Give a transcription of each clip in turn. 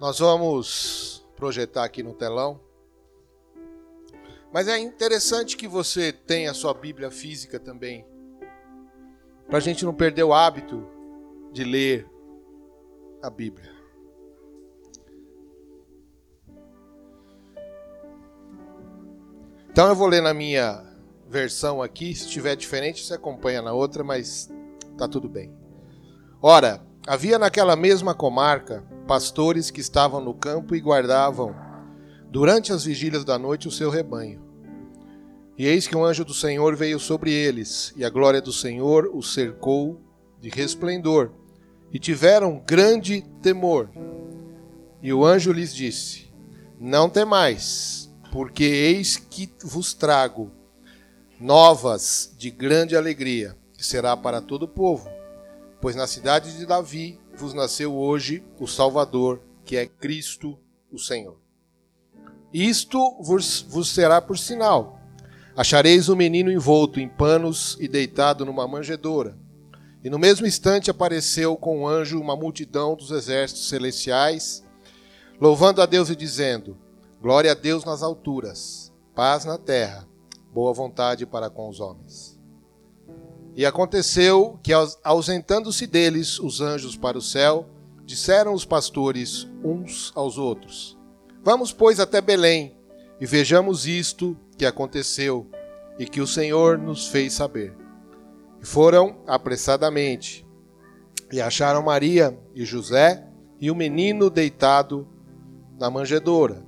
Nós vamos projetar aqui no telão. Mas é interessante que você tenha a sua Bíblia física também. Para a gente não perder o hábito de ler a Bíblia. Então eu vou ler na minha versão aqui. Se estiver diferente, você acompanha na outra, mas tá tudo bem. Ora, havia naquela mesma comarca pastores que estavam no campo e guardavam, durante as vigílias da noite, o seu rebanho. E eis que um anjo do Senhor veio sobre eles, e a glória do Senhor os cercou de resplendor, e tiveram grande temor. E o anjo lhes disse: Não temais, porque eis que vos trago novas de grande alegria, que será para todo o povo. Pois na cidade de Davi vos nasceu hoje o Salvador, que é Cristo o Senhor. Isto vos, vos será por sinal. Achareis o um menino envolto em panos e deitado numa manjedoura. E no mesmo instante apareceu com um anjo uma multidão dos exércitos celestiais, louvando a Deus e dizendo: Glória a Deus nas alturas, paz na terra, boa vontade para com os homens. E aconteceu que, ausentando-se deles os anjos para o céu, disseram os pastores uns aos outros: Vamos, pois, até Belém e vejamos isto que aconteceu e que o Senhor nos fez saber. E foram apressadamente e acharam Maria e José e o menino deitado na manjedoura.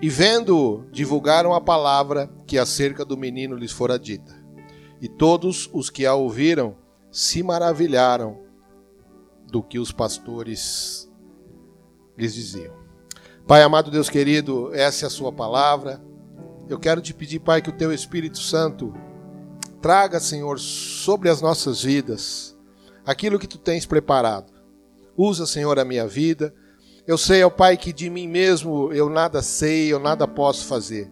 E vendo-o, divulgaram a palavra que acerca do menino lhes fora dita. E todos os que a ouviram se maravilharam do que os pastores lhes diziam. Pai amado Deus querido, essa é a sua palavra. Eu quero te pedir, Pai, que o teu Espírito Santo traga, Senhor, sobre as nossas vidas aquilo que tu tens preparado. Usa, Senhor, a minha vida. Eu sei, ó Pai, que de mim mesmo eu nada sei, eu nada posso fazer.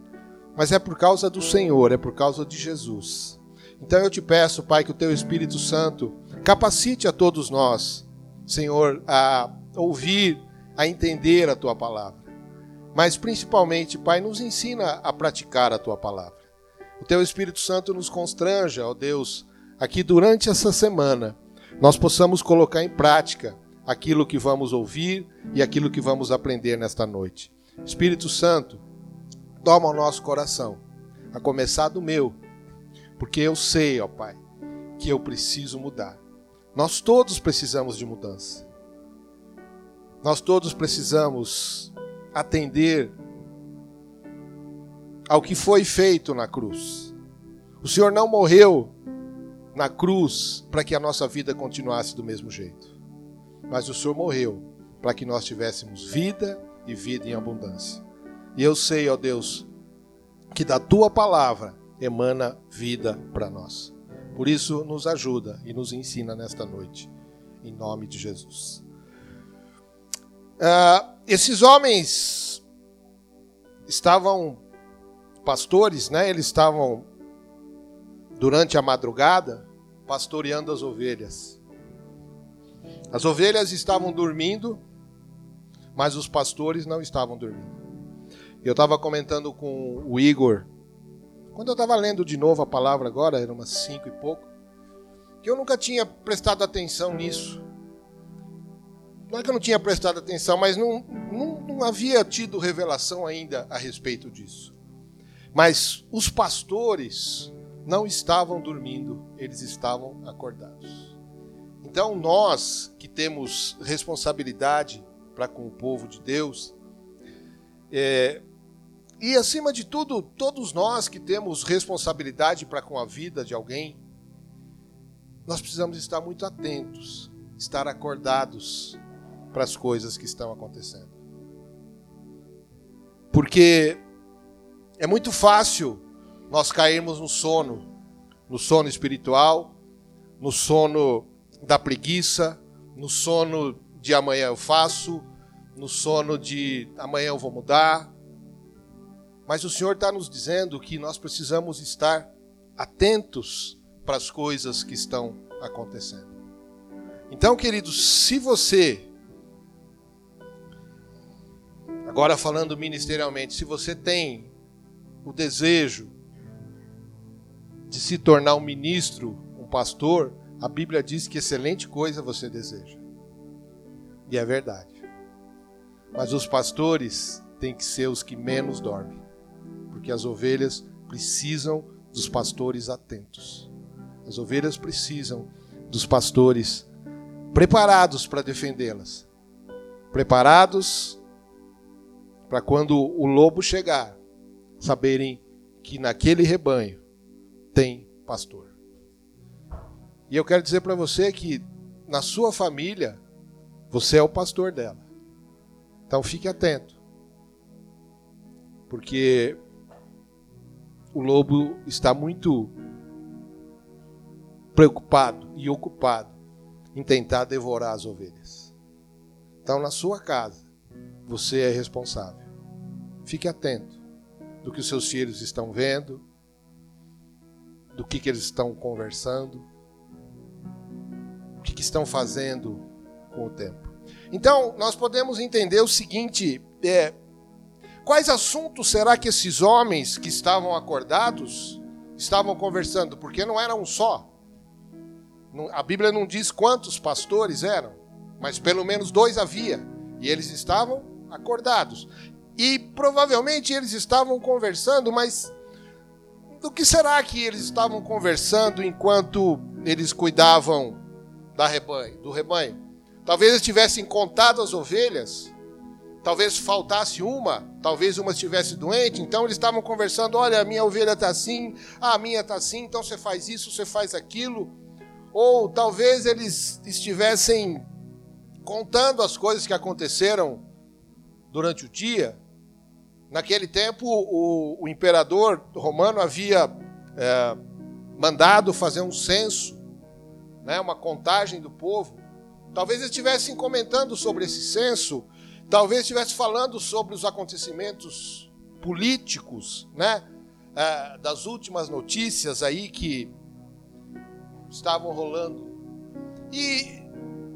Mas é por causa do Senhor, é por causa de Jesus. Então eu te peço, Pai, que o teu Espírito Santo capacite a todos nós, Senhor, a ouvir, a entender a tua palavra. Mas principalmente, Pai, nos ensina a praticar a tua palavra. O teu Espírito Santo nos constranja, ó Deus, aqui durante essa semana, nós possamos colocar em prática aquilo que vamos ouvir e aquilo que vamos aprender nesta noite. Espírito Santo, toma o nosso coração, a começar do meu, porque eu sei, ó Pai, que eu preciso mudar. Nós todos precisamos de mudança. Nós todos precisamos atender ao que foi feito na cruz. O Senhor não morreu na cruz para que a nossa vida continuasse do mesmo jeito. Mas o Senhor morreu para que nós tivéssemos vida e vida em abundância. E eu sei, ó Deus, que da tua palavra emana vida para nós. Por isso, nos ajuda e nos ensina nesta noite, em nome de Jesus. Uh, esses homens estavam pastores, né? Eles estavam durante a madrugada pastoreando as ovelhas. As ovelhas estavam dormindo, mas os pastores não estavam dormindo. Eu estava comentando com o Igor quando eu estava lendo de novo a palavra agora, eram umas cinco e pouco, que eu nunca tinha prestado atenção nisso. Não é que eu não tinha prestado atenção, mas não, não, não havia tido revelação ainda a respeito disso. Mas os pastores não estavam dormindo, eles estavam acordados. Então nós que temos responsabilidade para com o povo de Deus, é, e acima de tudo, todos nós que temos responsabilidade para com a vida de alguém, nós precisamos estar muito atentos, estar acordados para as coisas que estão acontecendo. Porque é muito fácil nós cairmos no sono, no sono espiritual, no sono da preguiça, no sono de amanhã eu faço, no sono de amanhã eu vou mudar, mas o Senhor está nos dizendo que nós precisamos estar atentos para as coisas que estão acontecendo. Então, queridos, se você Agora, falando ministerialmente, se você tem o desejo de se tornar um ministro, um pastor, a Bíblia diz que excelente coisa você deseja. E é verdade. Mas os pastores têm que ser os que menos dormem, porque as ovelhas precisam dos pastores atentos. As ovelhas precisam dos pastores preparados para defendê-las. Preparados para quando o lobo chegar, saberem que naquele rebanho tem pastor. E eu quero dizer para você que na sua família, você é o pastor dela. Então fique atento. Porque o lobo está muito preocupado e ocupado em tentar devorar as ovelhas. Então, na sua casa, você é responsável. Fique atento do que os seus filhos estão vendo, do que, que eles estão conversando, o que, que estão fazendo com o tempo. Então, nós podemos entender o seguinte: é, quais assuntos será que esses homens que estavam acordados estavam conversando? Porque não era um só. A Bíblia não diz quantos pastores eram, mas pelo menos dois havia. E eles estavam acordados. E provavelmente eles estavam conversando, mas do que será que eles estavam conversando enquanto eles cuidavam da rebanho, do rebanho? Talvez eles tivessem contado as ovelhas, talvez faltasse uma, talvez uma estivesse doente, então eles estavam conversando: olha, a minha ovelha está assim, a minha está assim, então você faz isso, você faz aquilo. Ou talvez eles estivessem contando as coisas que aconteceram durante o dia, Naquele tempo, o, o imperador romano havia é, mandado fazer um censo, né, uma contagem do povo. Talvez eles estivessem comentando sobre esse censo, talvez estivessem falando sobre os acontecimentos políticos, né, é, das últimas notícias aí que estavam rolando. E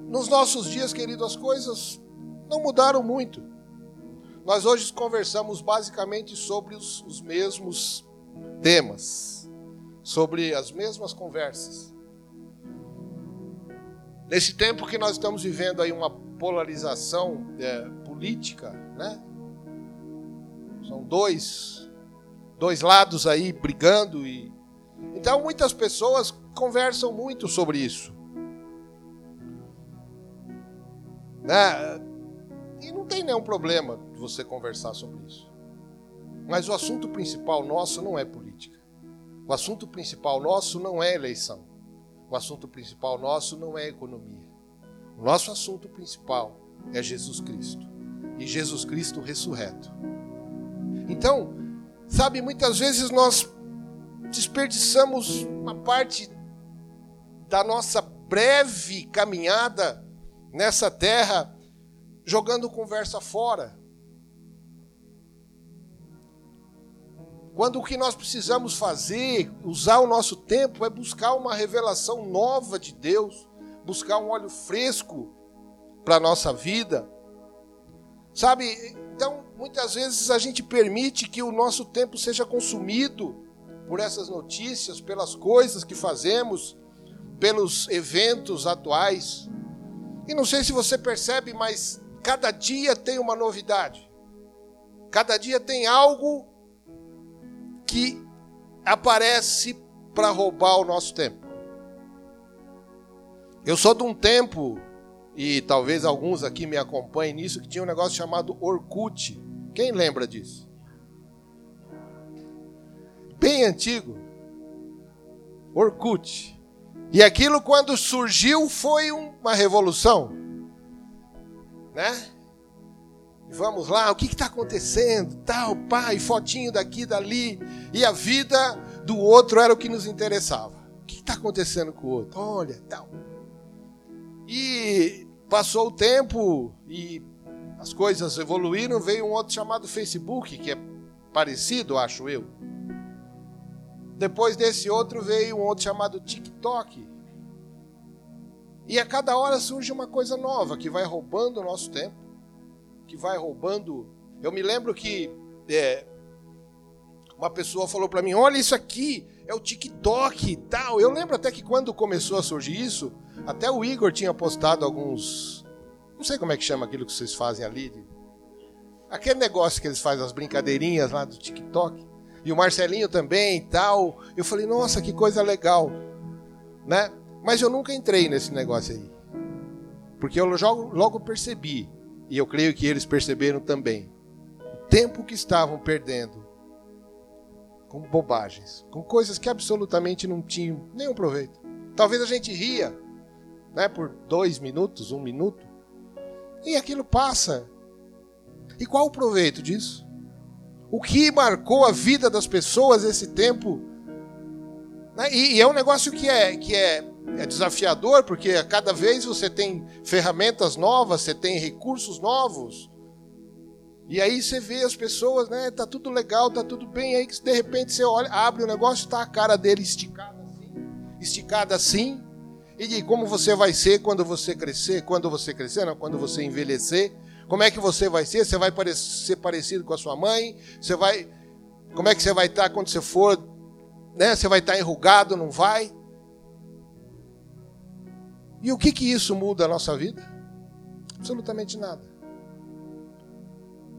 nos nossos dias, querido, as coisas não mudaram muito. Nós hoje conversamos basicamente sobre os, os mesmos temas, sobre as mesmas conversas. Nesse tempo que nós estamos vivendo aí uma polarização é, política, né? São dois, dois lados aí brigando e então muitas pessoas conversam muito sobre isso, né? E não tem nenhum problema de você conversar sobre isso. Mas o assunto principal nosso não é política. O assunto principal nosso não é eleição. O assunto principal nosso não é economia. Nosso assunto principal é Jesus Cristo. E Jesus Cristo ressurreto. Então, sabe, muitas vezes nós desperdiçamos uma parte da nossa breve caminhada nessa terra jogando conversa fora. Quando o que nós precisamos fazer, usar o nosso tempo, é buscar uma revelação nova de Deus, buscar um óleo fresco para a nossa vida. Sabe, então muitas vezes a gente permite que o nosso tempo seja consumido por essas notícias, pelas coisas que fazemos, pelos eventos atuais. E não sei se você percebe, mas Cada dia tem uma novidade. Cada dia tem algo que aparece para roubar o nosso tempo. Eu sou de um tempo, e talvez alguns aqui me acompanhem nisso, que tinha um negócio chamado Orkut. Quem lembra disso? Bem antigo. Orkut. E aquilo, quando surgiu, foi uma revolução né? Vamos lá, o que está acontecendo? Tal, pai, fotinho daqui, dali. E a vida do outro era o que nos interessava. O que está acontecendo com o outro? Olha, tal. E passou o tempo e as coisas evoluíram. Veio um outro chamado Facebook, que é parecido, acho eu. Depois desse outro veio um outro chamado TikTok. E a cada hora surge uma coisa nova que vai roubando o nosso tempo, que vai roubando. Eu me lembro que é, uma pessoa falou para mim: Olha isso aqui, é o TikTok e tal. Eu lembro até que quando começou a surgir isso, até o Igor tinha postado alguns. Não sei como é que chama aquilo que vocês fazem ali. Aquele negócio que eles fazem, as brincadeirinhas lá do TikTok. E o Marcelinho também e tal. Eu falei, nossa, que coisa legal. Né? Mas eu nunca entrei nesse negócio aí. Porque eu logo, logo percebi, e eu creio que eles perceberam também, o tempo que estavam perdendo com bobagens, com coisas que absolutamente não tinham nenhum proveito. Talvez a gente ria, né, por dois minutos, um minuto, e aquilo passa. E qual o proveito disso? O que marcou a vida das pessoas esse tempo? Né? E, é um negócio que é, que é, é desafiador, porque a cada vez você tem ferramentas novas, você tem recursos novos. E aí você vê as pessoas, né? Tá tudo legal, tá tudo bem. Aí de repente você olha, abre o negócio, tá a cara dele esticada assim, esticada assim. E como você vai ser quando você crescer? Quando você crescer, não, quando você envelhecer. Como é que você vai ser? Você vai ser parecido com a sua mãe? Você vai. Como é que você vai estar quando você for? Né? Você vai estar enrugado, não vai? E o que que isso muda a nossa vida? Absolutamente nada.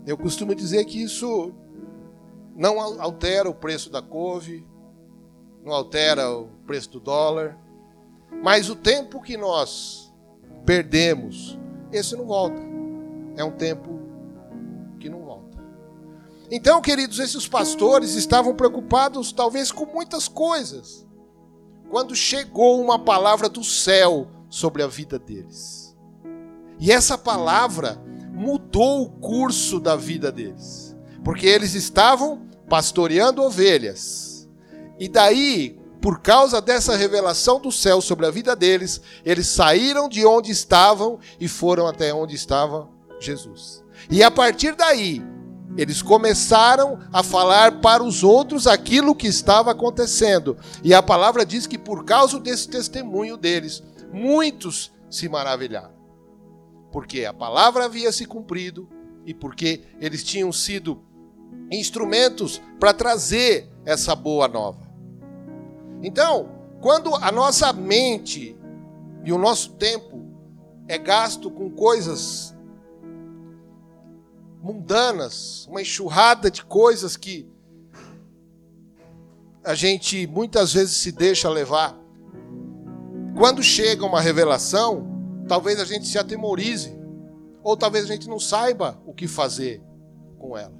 Eu costumo dizer que isso não altera o preço da couve, não altera o preço do dólar, mas o tempo que nós perdemos, esse não volta. É um tempo que não volta. Então, queridos, esses pastores estavam preocupados talvez com muitas coisas. Quando chegou uma palavra do céu sobre a vida deles. E essa palavra mudou o curso da vida deles. Porque eles estavam pastoreando ovelhas. E daí, por causa dessa revelação do céu sobre a vida deles, eles saíram de onde estavam e foram até onde estava Jesus. E a partir daí, eles começaram a falar para os outros aquilo que estava acontecendo. E a palavra diz que por causa desse testemunho deles, muitos se maravilharam porque a palavra havia se cumprido e porque eles tinham sido instrumentos para trazer essa boa nova. Então, quando a nossa mente e o nosso tempo é gasto com coisas mundanas, uma enxurrada de coisas que a gente muitas vezes se deixa levar. Quando chega uma revelação, talvez a gente se atemorize, ou talvez a gente não saiba o que fazer com ela.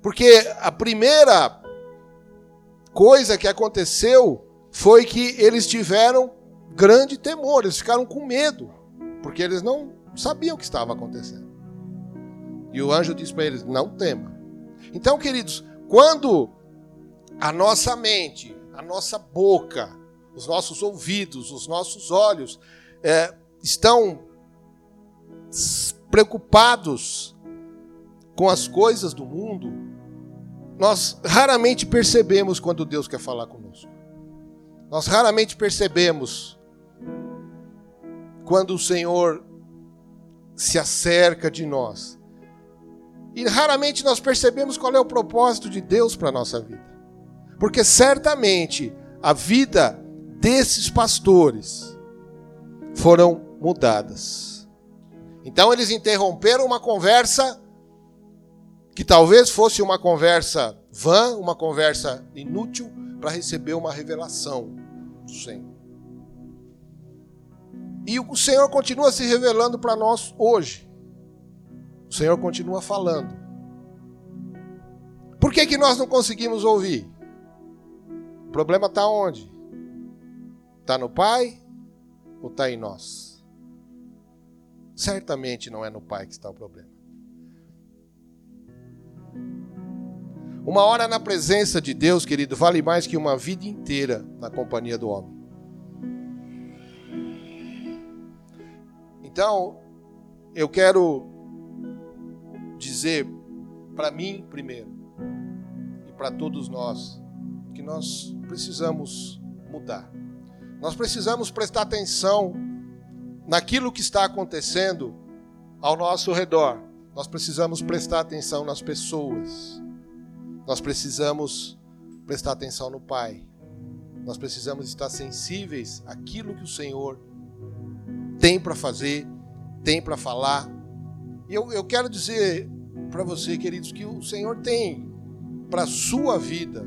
Porque a primeira coisa que aconteceu foi que eles tiveram grande temor, eles ficaram com medo, porque eles não sabiam o que estava acontecendo. E o anjo disse para eles: não tema. Então, queridos, quando a nossa mente, a nossa boca, os nossos ouvidos, os nossos olhos é, estão preocupados com as coisas do mundo, nós raramente percebemos quando Deus quer falar conosco. Nós raramente percebemos quando o Senhor se acerca de nós. E raramente nós percebemos qual é o propósito de Deus para a nossa vida. Porque certamente a vida desses pastores foram mudadas. Então eles interromperam uma conversa que talvez fosse uma conversa vã, uma conversa inútil, para receber uma revelação do Senhor. E o Senhor continua se revelando para nós hoje. O Senhor continua falando. Por que, que nós não conseguimos ouvir? O problema está onde? Está no Pai ou está em nós? Certamente não é no Pai que está o problema. Uma hora na presença de Deus, querido, vale mais que uma vida inteira na companhia do homem. Então, eu quero dizer para mim primeiro e para todos nós que nós precisamos mudar. Nós precisamos prestar atenção naquilo que está acontecendo ao nosso redor Nós precisamos prestar atenção nas pessoas. Nós precisamos prestar atenção no Pai. Nós precisamos estar sensíveis àquilo que o Senhor tem para fazer, tem para falar. E eu, eu quero dizer para você, queridos, que o Senhor tem para a sua vida.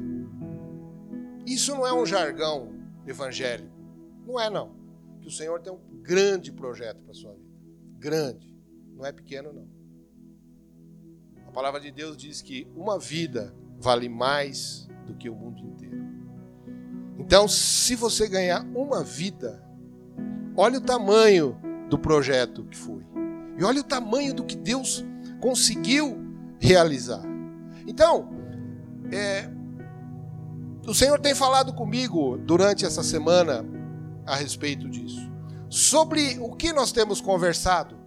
Isso não é um jargão evangélico. Não é, não. Que o Senhor tem um grande projeto para a sua vida. Grande. Não é pequeno, não. A palavra de Deus diz que uma vida vale mais do que o mundo inteiro. Então, se você ganhar uma vida, olha o tamanho do projeto que foi. E olha o tamanho do que Deus conseguiu realizar. Então, é, o Senhor tem falado comigo durante essa semana a respeito disso. Sobre o que nós temos conversado,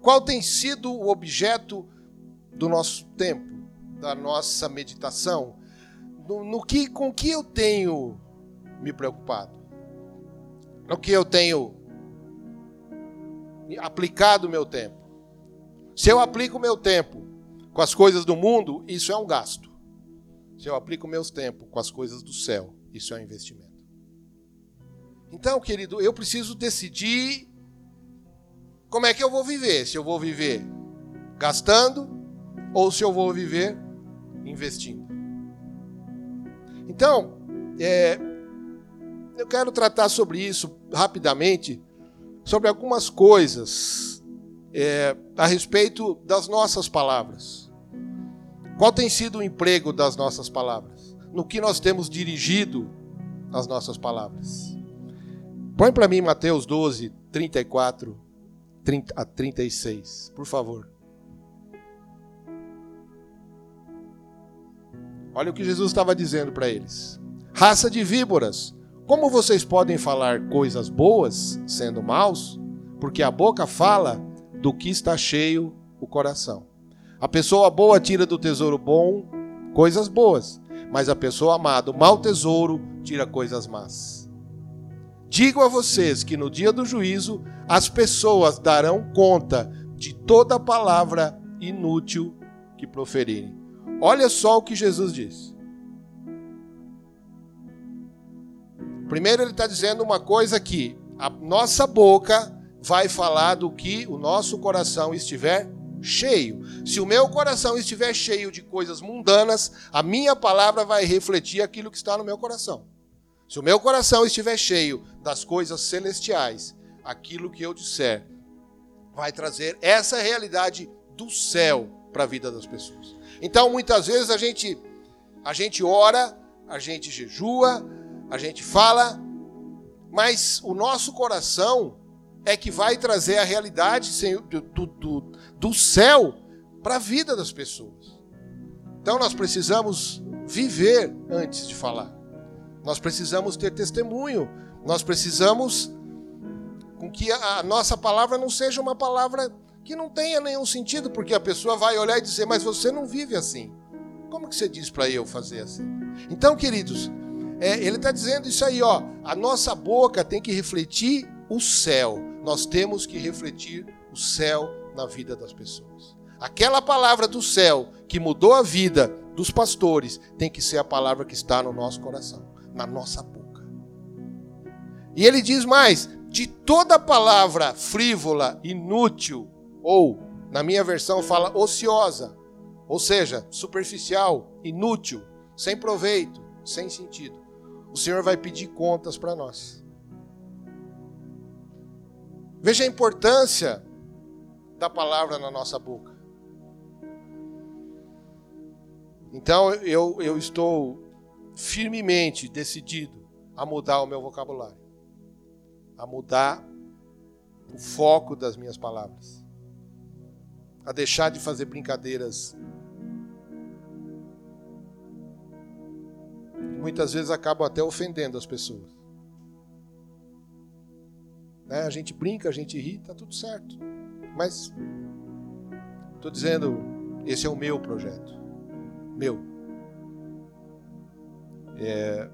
qual tem sido o objeto do nosso tempo, da nossa meditação, no, no que, com que eu tenho me preocupado, no que eu tenho aplicado o meu tempo. Se eu aplico o meu tempo com as coisas do mundo, isso é um gasto. Se eu aplico o meu tempo com as coisas do céu, isso é um investimento. Então, querido, eu preciso decidir como é que eu vou viver. Se eu vou viver gastando ou se eu vou viver investindo. Então, é, eu quero tratar sobre isso rapidamente, sobre algumas coisas é, a respeito das nossas palavras. Qual tem sido o emprego das nossas palavras? No que nós temos dirigido as nossas palavras? Põe para mim Mateus 12, 34 30 a 36, por favor. Olha o que Jesus estava dizendo para eles: Raça de víboras, como vocês podem falar coisas boas sendo maus? Porque a boca fala do que está cheio o coração. A pessoa boa tira do tesouro bom coisas boas, mas a pessoa amada, o mau tesouro, tira coisas más. Digo a vocês que no dia do juízo as pessoas darão conta de toda palavra inútil que proferirem. Olha só o que Jesus diz. Primeiro, ele está dizendo uma coisa que a nossa boca vai falar do que o nosso coração estiver cheio. Se o meu coração estiver cheio de coisas mundanas, a minha palavra vai refletir aquilo que está no meu coração. Se o meu coração estiver cheio das coisas celestiais, aquilo que eu disser vai trazer essa realidade do céu para a vida das pessoas. Então, muitas vezes a gente a gente ora, a gente jejua, a gente fala, mas o nosso coração é que vai trazer a realidade do, do, do céu para a vida das pessoas. Então nós precisamos viver antes de falar. Nós precisamos ter testemunho. Nós precisamos com que a nossa palavra não seja uma palavra que não tenha nenhum sentido, porque a pessoa vai olhar e dizer: "Mas você não vive assim". Como que você diz para eu fazer assim? Então, queridos, é, ele está dizendo isso aí, ó. A nossa boca tem que refletir o céu. Nós temos que refletir o céu na vida das pessoas. Aquela palavra do céu que mudou a vida dos pastores tem que ser a palavra que está no nosso coração, na nossa boca. E ele diz mais: de toda palavra frívola, inútil, ou, na minha versão, fala ociosa, ou seja, superficial, inútil, sem proveito, sem sentido o Senhor vai pedir contas para nós. Veja a importância da palavra na nossa boca. Então eu, eu estou firmemente decidido a mudar o meu vocabulário, a mudar o foco das minhas palavras, a deixar de fazer brincadeiras muitas vezes acabam até ofendendo as pessoas. Né? A gente brinca, a gente ri, tá tudo certo. Mas estou dizendo, esse é o meu projeto, meu. É,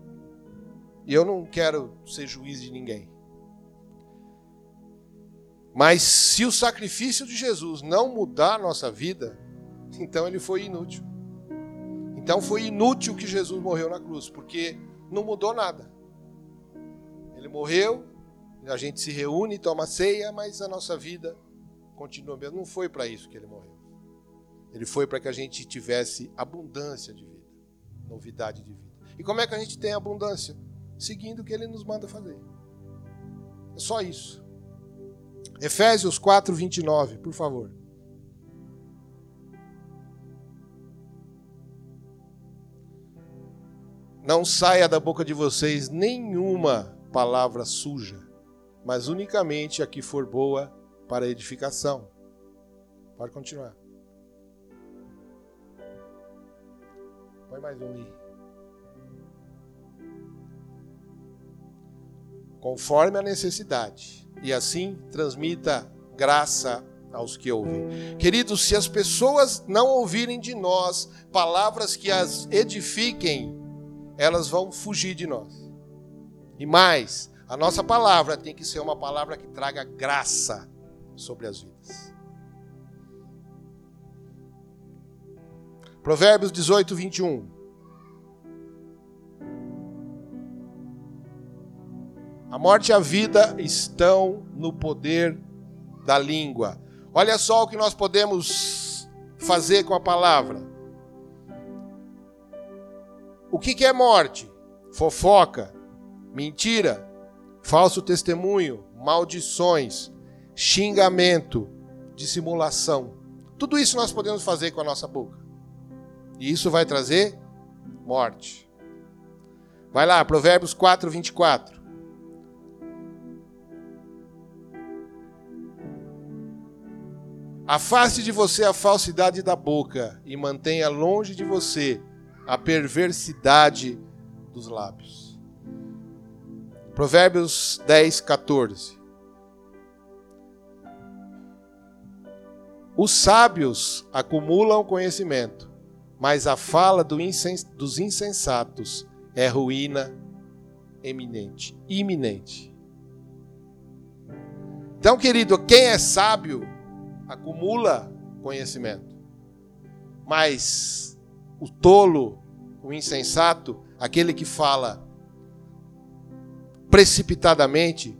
e eu não quero ser juiz de ninguém. Mas se o sacrifício de Jesus não mudar a nossa vida, então ele foi inútil. Então foi inútil que Jesus morreu na cruz, porque não mudou nada. Ele morreu, a gente se reúne, toma ceia, mas a nossa vida continua mesmo. Não foi para isso que ele morreu. Ele foi para que a gente tivesse abundância de vida, novidade de vida. E como é que a gente tem abundância? Seguindo o que ele nos manda fazer. É só isso. Efésios 4, 29, por favor. Não saia da boca de vocês nenhuma palavra suja, mas unicamente a que for boa para edificação. Pode continuar. Põe mais um aí. Conforme a necessidade, e assim transmita graça aos que ouvem. Queridos, se as pessoas não ouvirem de nós palavras que as edifiquem, elas vão fugir de nós. E mais, a nossa palavra tem que ser uma palavra que traga graça sobre as vidas. Provérbios 18, 21. A morte e a vida estão no poder da língua. Olha só o que nós podemos fazer com a palavra. O que é morte? Fofoca, mentira, falso testemunho, maldições, xingamento, dissimulação. Tudo isso nós podemos fazer com a nossa boca. E isso vai trazer morte. Vai lá, Provérbios 4, 24. Afaste de você a falsidade da boca e mantenha longe de você a perversidade dos lábios. Provérbios 10, 14. Os sábios acumulam conhecimento, mas a fala dos insensatos é ruína eminente, iminente. Então, querido, quem é sábio acumula conhecimento, mas o tolo, o insensato, aquele que fala precipitadamente,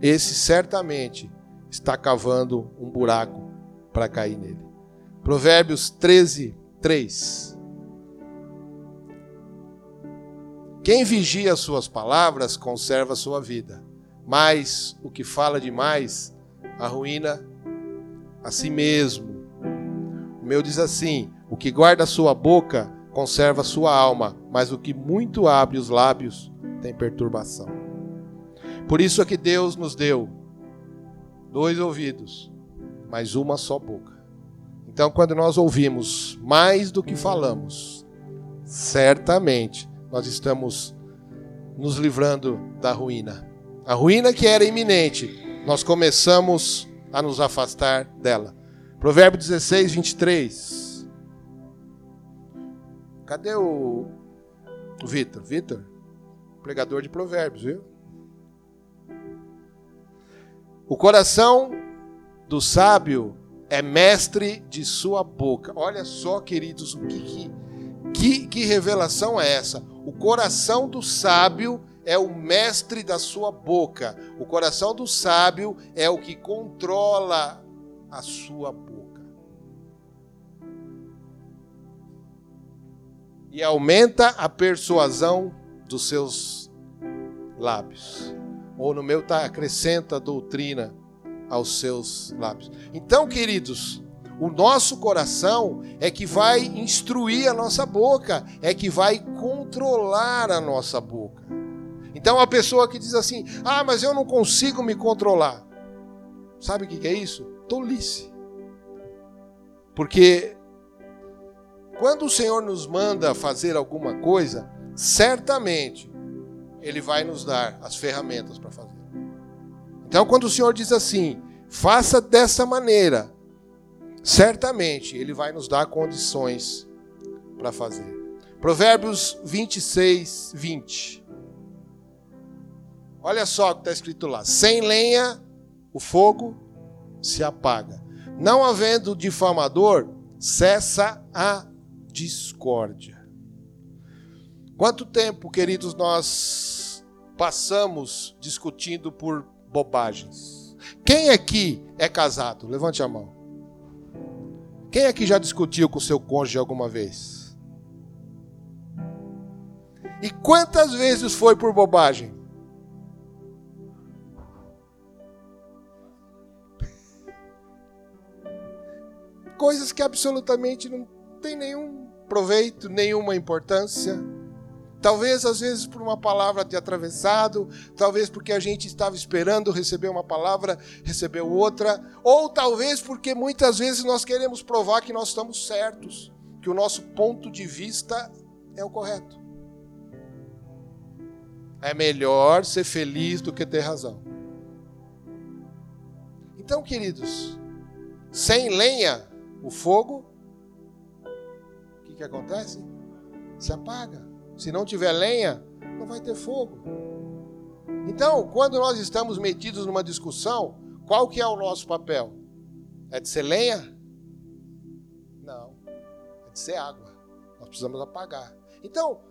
esse certamente está cavando um buraco para cair nele. Provérbios 13, 3. Quem vigia as suas palavras conserva sua vida, mas o que fala demais arruína a si mesmo. O meu diz assim: o que guarda a sua boca conserva a sua alma, mas o que muito abre os lábios tem perturbação. Por isso é que Deus nos deu dois ouvidos, mas uma só boca. Então, quando nós ouvimos mais do que falamos, certamente nós estamos nos livrando da ruína. A ruína que era iminente, nós começamos a nos afastar dela. Provérbio 16, 23. Cadê o, Vitor? Vitor? Pregador de provérbios, viu? O coração do sábio é mestre de sua boca. Olha só, queridos, que, que, que revelação é essa? O coração do sábio é o mestre da sua boca. O coração do sábio é o que controla a sua boca. E aumenta a persuasão dos seus lábios. Ou no meu está acrescenta doutrina aos seus lábios. Então, queridos, o nosso coração é que vai instruir a nossa boca, é que vai controlar a nossa boca. Então a pessoa que diz assim: ah, mas eu não consigo me controlar. Sabe o que é isso? Tolice. Porque quando o Senhor nos manda fazer alguma coisa, certamente Ele vai nos dar as ferramentas para fazer. Então, quando o Senhor diz assim, faça dessa maneira, certamente Ele vai nos dar condições para fazer. Provérbios 26, 20. Olha só o que está escrito lá: sem lenha o fogo se apaga. Não havendo difamador, cessa a discórdia. Quanto tempo, queridos, nós passamos discutindo por bobagens? Quem aqui é casado? Levante a mão. Quem aqui já discutiu com seu cônjuge alguma vez? E quantas vezes foi por bobagem? Coisas que absolutamente não tem nenhum proveito, nenhuma importância. Talvez às vezes por uma palavra ter atravessado, talvez porque a gente estava esperando receber uma palavra, recebeu outra, ou talvez porque muitas vezes nós queremos provar que nós estamos certos, que o nosso ponto de vista é o correto. É melhor ser feliz do que ter razão. Então, queridos, sem lenha, o fogo, o que, que acontece? Se apaga. Se não tiver lenha, não vai ter fogo. Então, quando nós estamos metidos numa discussão, qual que é o nosso papel? É de ser lenha? Não. É de ser água. Nós precisamos apagar. Então,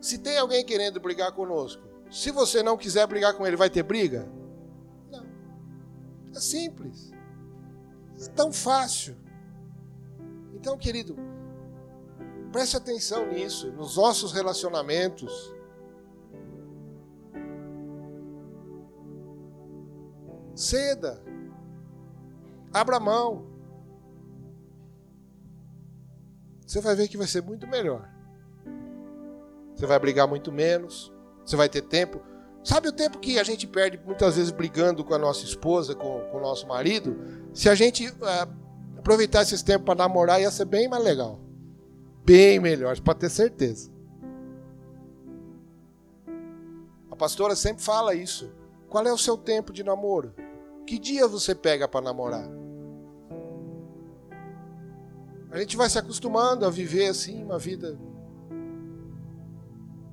se tem alguém querendo brigar conosco, se você não quiser brigar com ele, vai ter briga? Não. É simples. É tão fácil. Então, querido, Preste atenção nisso, nos nossos relacionamentos. Ceda. Abra mão. Você vai ver que vai ser muito melhor. Você vai brigar muito menos. Você vai ter tempo. Sabe o tempo que a gente perde muitas vezes brigando com a nossa esposa, com, com o nosso marido? Se a gente uh, aproveitasse esse tempo para namorar, ia ser bem mais legal bem melhores, pode ter certeza. A pastora sempre fala isso. Qual é o seu tempo de namoro? Que dia você pega para namorar? A gente vai se acostumando a viver assim uma vida.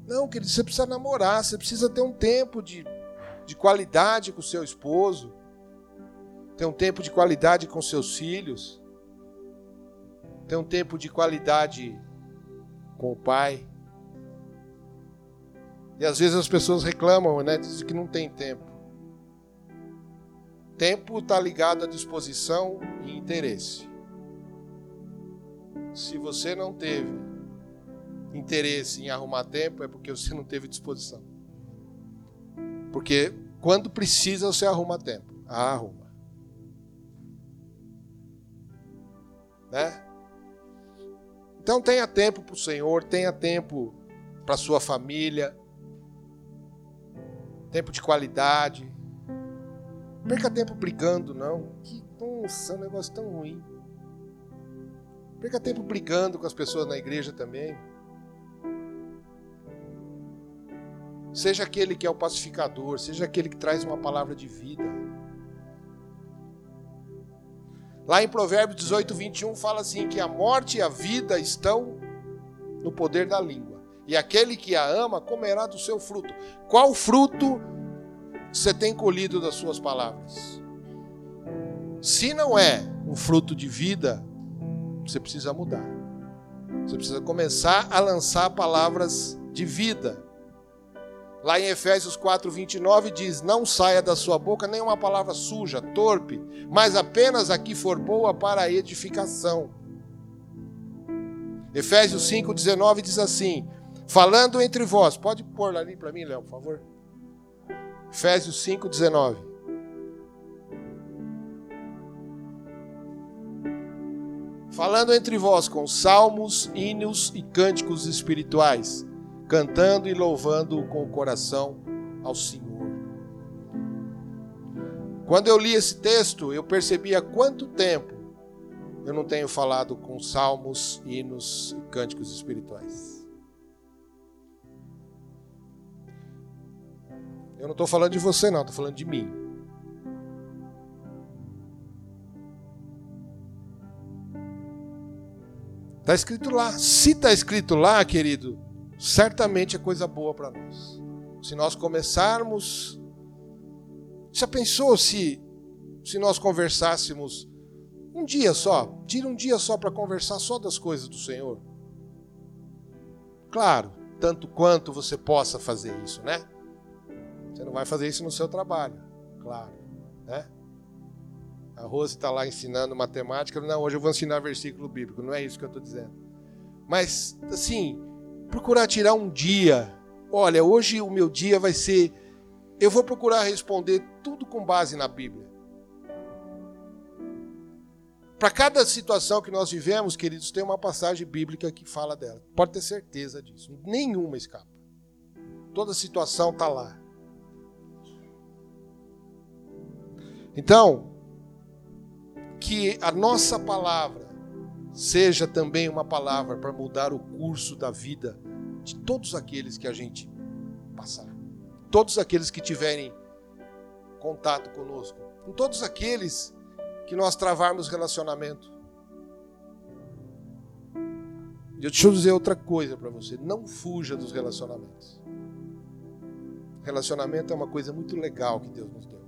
Não, querido, você precisa namorar, você precisa ter um tempo de, de qualidade com seu esposo, ter um tempo de qualidade com seus filhos, ter um tempo de qualidade com o pai. E às vezes as pessoas reclamam, né? Dizem que não tem tempo. Tempo está ligado à disposição e interesse. Se você não teve interesse em arrumar tempo, é porque você não teve disposição. Porque quando precisa, você arruma tempo. Ah, arruma. Né? Então tenha tempo para o Senhor, tenha tempo para sua família, tempo de qualidade. Perca tempo brigando, não. Que nossa, é um negócio tão ruim. Perca tempo brigando com as pessoas na igreja também. Seja aquele que é o pacificador, seja aquele que traz uma palavra de vida. Lá em Provérbios 18, 21 fala assim: que a morte e a vida estão no poder da língua, e aquele que a ama comerá do seu fruto. Qual fruto você tem colhido das suas palavras? Se não é um fruto de vida, você precisa mudar. Você precisa começar a lançar palavras de vida. Lá em Efésios 4, 29 diz: Não saia da sua boca nenhuma palavra suja, torpe, mas apenas a que for boa para a edificação. Efésios 5, 19 diz assim: Falando entre vós, pode pôr ali para mim, Léo, por favor. Efésios 5, 19. Falando entre vós com salmos, hinos e cânticos espirituais cantando e louvando com o coração ao Senhor. Quando eu li esse texto, eu percebi há quanto tempo eu não tenho falado com salmos, hinos e cânticos espirituais. Eu não estou falando de você, não, estou falando de mim. Está escrito lá. Se está escrito lá, querido, certamente é coisa boa para nós. Se nós começarmos, Já pensou se, se nós conversássemos um dia só? Tira um dia só para conversar só das coisas do Senhor. Claro, tanto quanto você possa fazer isso, né? Você não vai fazer isso no seu trabalho, claro, né? A Rose está lá ensinando matemática. Não, hoje eu vou ensinar versículo bíblico. Não é isso que eu estou dizendo. Mas, assim, procurar tirar um dia. Olha, hoje o meu dia vai ser. Eu vou procurar responder tudo com base na Bíblia. Para cada situação que nós vivemos, queridos, tem uma passagem bíblica que fala dela. Pode ter certeza disso. Nenhuma escapa. Toda situação está lá. Então, que a nossa palavra seja também uma palavra para mudar o curso da vida de todos aqueles que a gente passar. Todos aqueles que tiverem contato conosco. Com todos aqueles que nós travarmos relacionamento. Deixa eu dizer outra coisa para você. Não fuja dos relacionamentos. Relacionamento é uma coisa muito legal que Deus nos deu.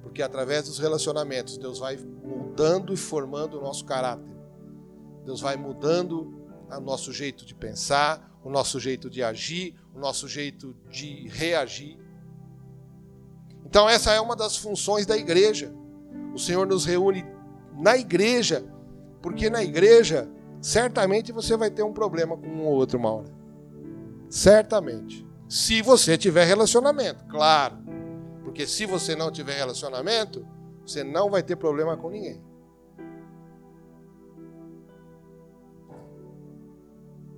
Porque através dos relacionamentos, Deus vai mudando e formando o nosso caráter. Deus vai mudando o nosso jeito de pensar, o nosso jeito de agir, o nosso jeito de reagir. Então, essa é uma das funções da igreja. O Senhor nos reúne na igreja, porque na igreja, certamente você vai ter um problema com um ou outro uma hora. Certamente. Se você tiver relacionamento, claro. Porque se você não tiver relacionamento, você não vai ter problema com ninguém.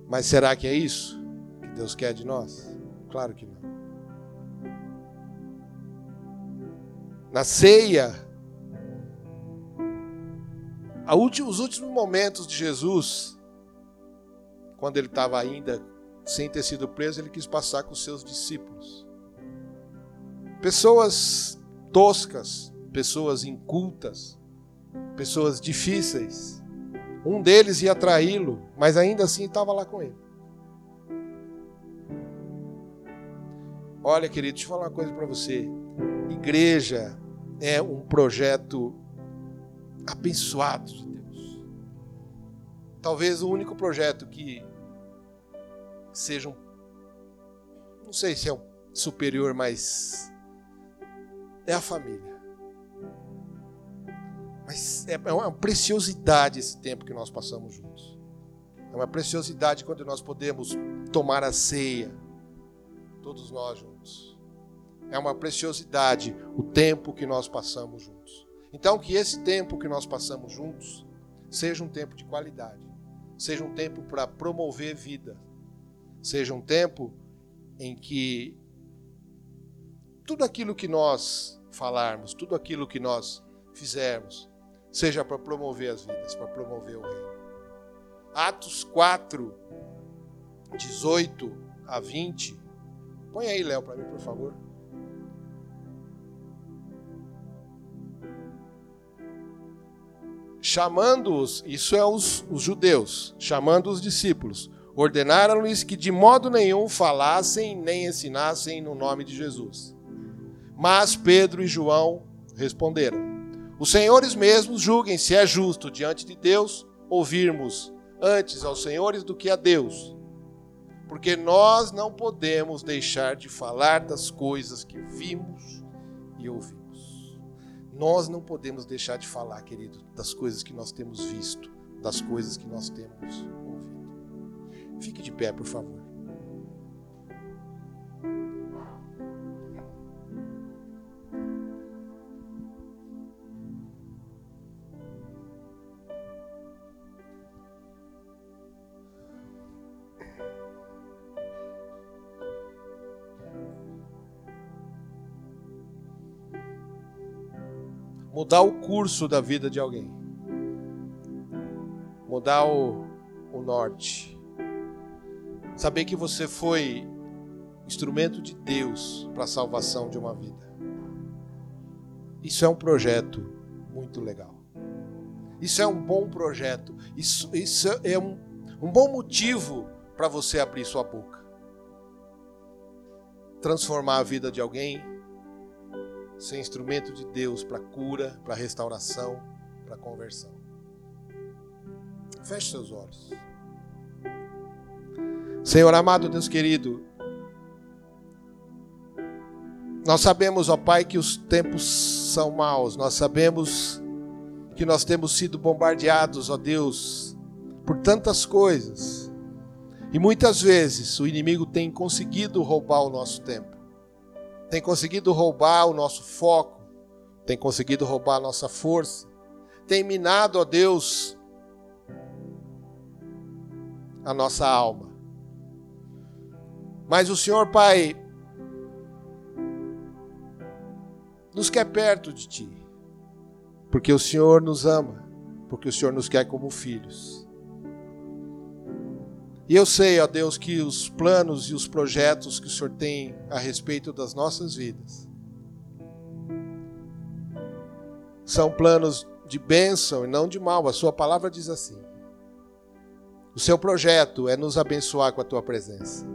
Mas será que é isso que Deus quer de nós? Claro que não. Na ceia, os últimos momentos de Jesus, quando ele estava ainda sem ter sido preso, ele quis passar com os seus discípulos. Pessoas toscas, pessoas incultas, pessoas difíceis. Um deles ia traí-lo, mas ainda assim estava lá com ele. Olha, querido, deixa eu falar uma coisa para você. Igreja é um projeto abençoado de Deus. Talvez o único projeto que seja um. Não sei se é superior, mas. É a família. Mas é, é uma preciosidade esse tempo que nós passamos juntos. É uma preciosidade quando nós podemos tomar a ceia, todos nós juntos. É uma preciosidade o tempo que nós passamos juntos. Então, que esse tempo que nós passamos juntos seja um tempo de qualidade, seja um tempo para promover vida, seja um tempo em que tudo aquilo que nós falarmos, tudo aquilo que nós fizermos, seja para promover as vidas, para promover o reino. Atos 4, 18 a 20. Põe aí, Léo, para mim, por favor. Chamando-os, isso é os, os judeus, chamando os discípulos, ordenaram-lhes que de modo nenhum falassem nem ensinassem no nome de Jesus. Mas Pedro e João responderam: os senhores mesmos julguem se é justo diante de Deus ouvirmos antes aos senhores do que a Deus. Porque nós não podemos deixar de falar das coisas que vimos e ouvimos. Nós não podemos deixar de falar, querido, das coisas que nós temos visto, das coisas que nós temos ouvido. Fique de pé, por favor. Mudar o curso da vida de alguém, mudar o, o norte, saber que você foi instrumento de Deus para a salvação de uma vida. Isso é um projeto muito legal. Isso é um bom projeto. Isso, isso é um, um bom motivo para você abrir sua boca. Transformar a vida de alguém ser instrumento de Deus para cura, para restauração, para conversão. Feche seus olhos. Senhor amado, Deus querido, nós sabemos, ó Pai, que os tempos são maus, nós sabemos que nós temos sido bombardeados, ó Deus, por tantas coisas. E muitas vezes o inimigo tem conseguido roubar o nosso tempo, tem conseguido roubar o nosso foco, tem conseguido roubar a nossa força, tem minado, ó Deus, a nossa alma. Mas o Senhor, Pai, nos quer perto de Ti, porque o Senhor nos ama, porque o Senhor nos quer como filhos. E eu sei, ó Deus, que os planos e os projetos que o Senhor tem a respeito das nossas vidas são planos de bênção e não de mal. A Sua palavra diz assim. O seu projeto é nos abençoar com a tua presença.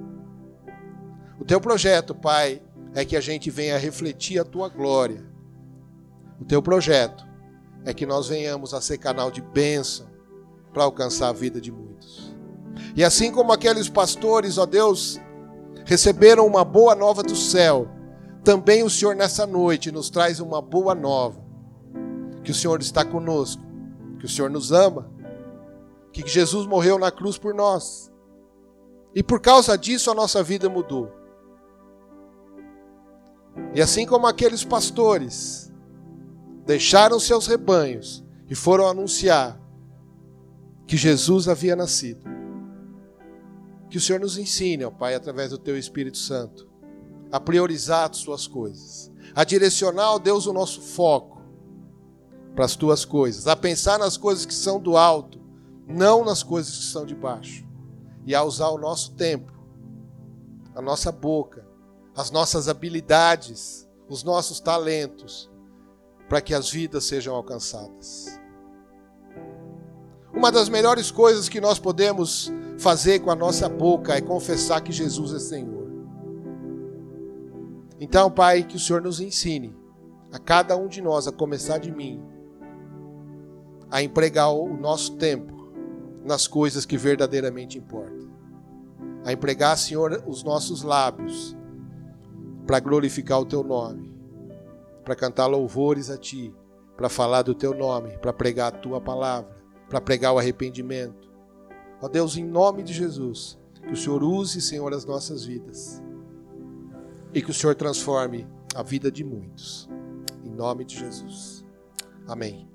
O teu projeto, Pai, é que a gente venha refletir a tua glória. O teu projeto é que nós venhamos a ser canal de bênção para alcançar a vida de muitos. E assim como aqueles pastores, ó Deus, receberam uma boa nova do céu, também o Senhor nessa noite nos traz uma boa nova. Que o Senhor está conosco, que o Senhor nos ama que Jesus morreu na cruz por nós. E por causa disso a nossa vida mudou. E assim como aqueles pastores deixaram seus rebanhos e foram anunciar que Jesus havia nascido. Que o Senhor nos ensine, ó Pai, através do teu Espírito Santo, a priorizar as tuas coisas, a direcionar, ó Deus, o nosso foco para as tuas coisas, a pensar nas coisas que são do alto não nas coisas que estão debaixo, e a usar o nosso tempo, a nossa boca, as nossas habilidades, os nossos talentos, para que as vidas sejam alcançadas. Uma das melhores coisas que nós podemos fazer com a nossa boca é confessar que Jesus é Senhor. Então, Pai, que o Senhor nos ensine, a cada um de nós, a começar de mim, a empregar o nosso tempo nas coisas que verdadeiramente importam. A empregar, Senhor, os nossos lábios para glorificar o teu nome, para cantar louvores a ti, para falar do teu nome, para pregar a tua palavra, para pregar o arrependimento. Ó Deus, em nome de Jesus, que o Senhor use, Senhor, as nossas vidas e que o Senhor transforme a vida de muitos. Em nome de Jesus. Amém.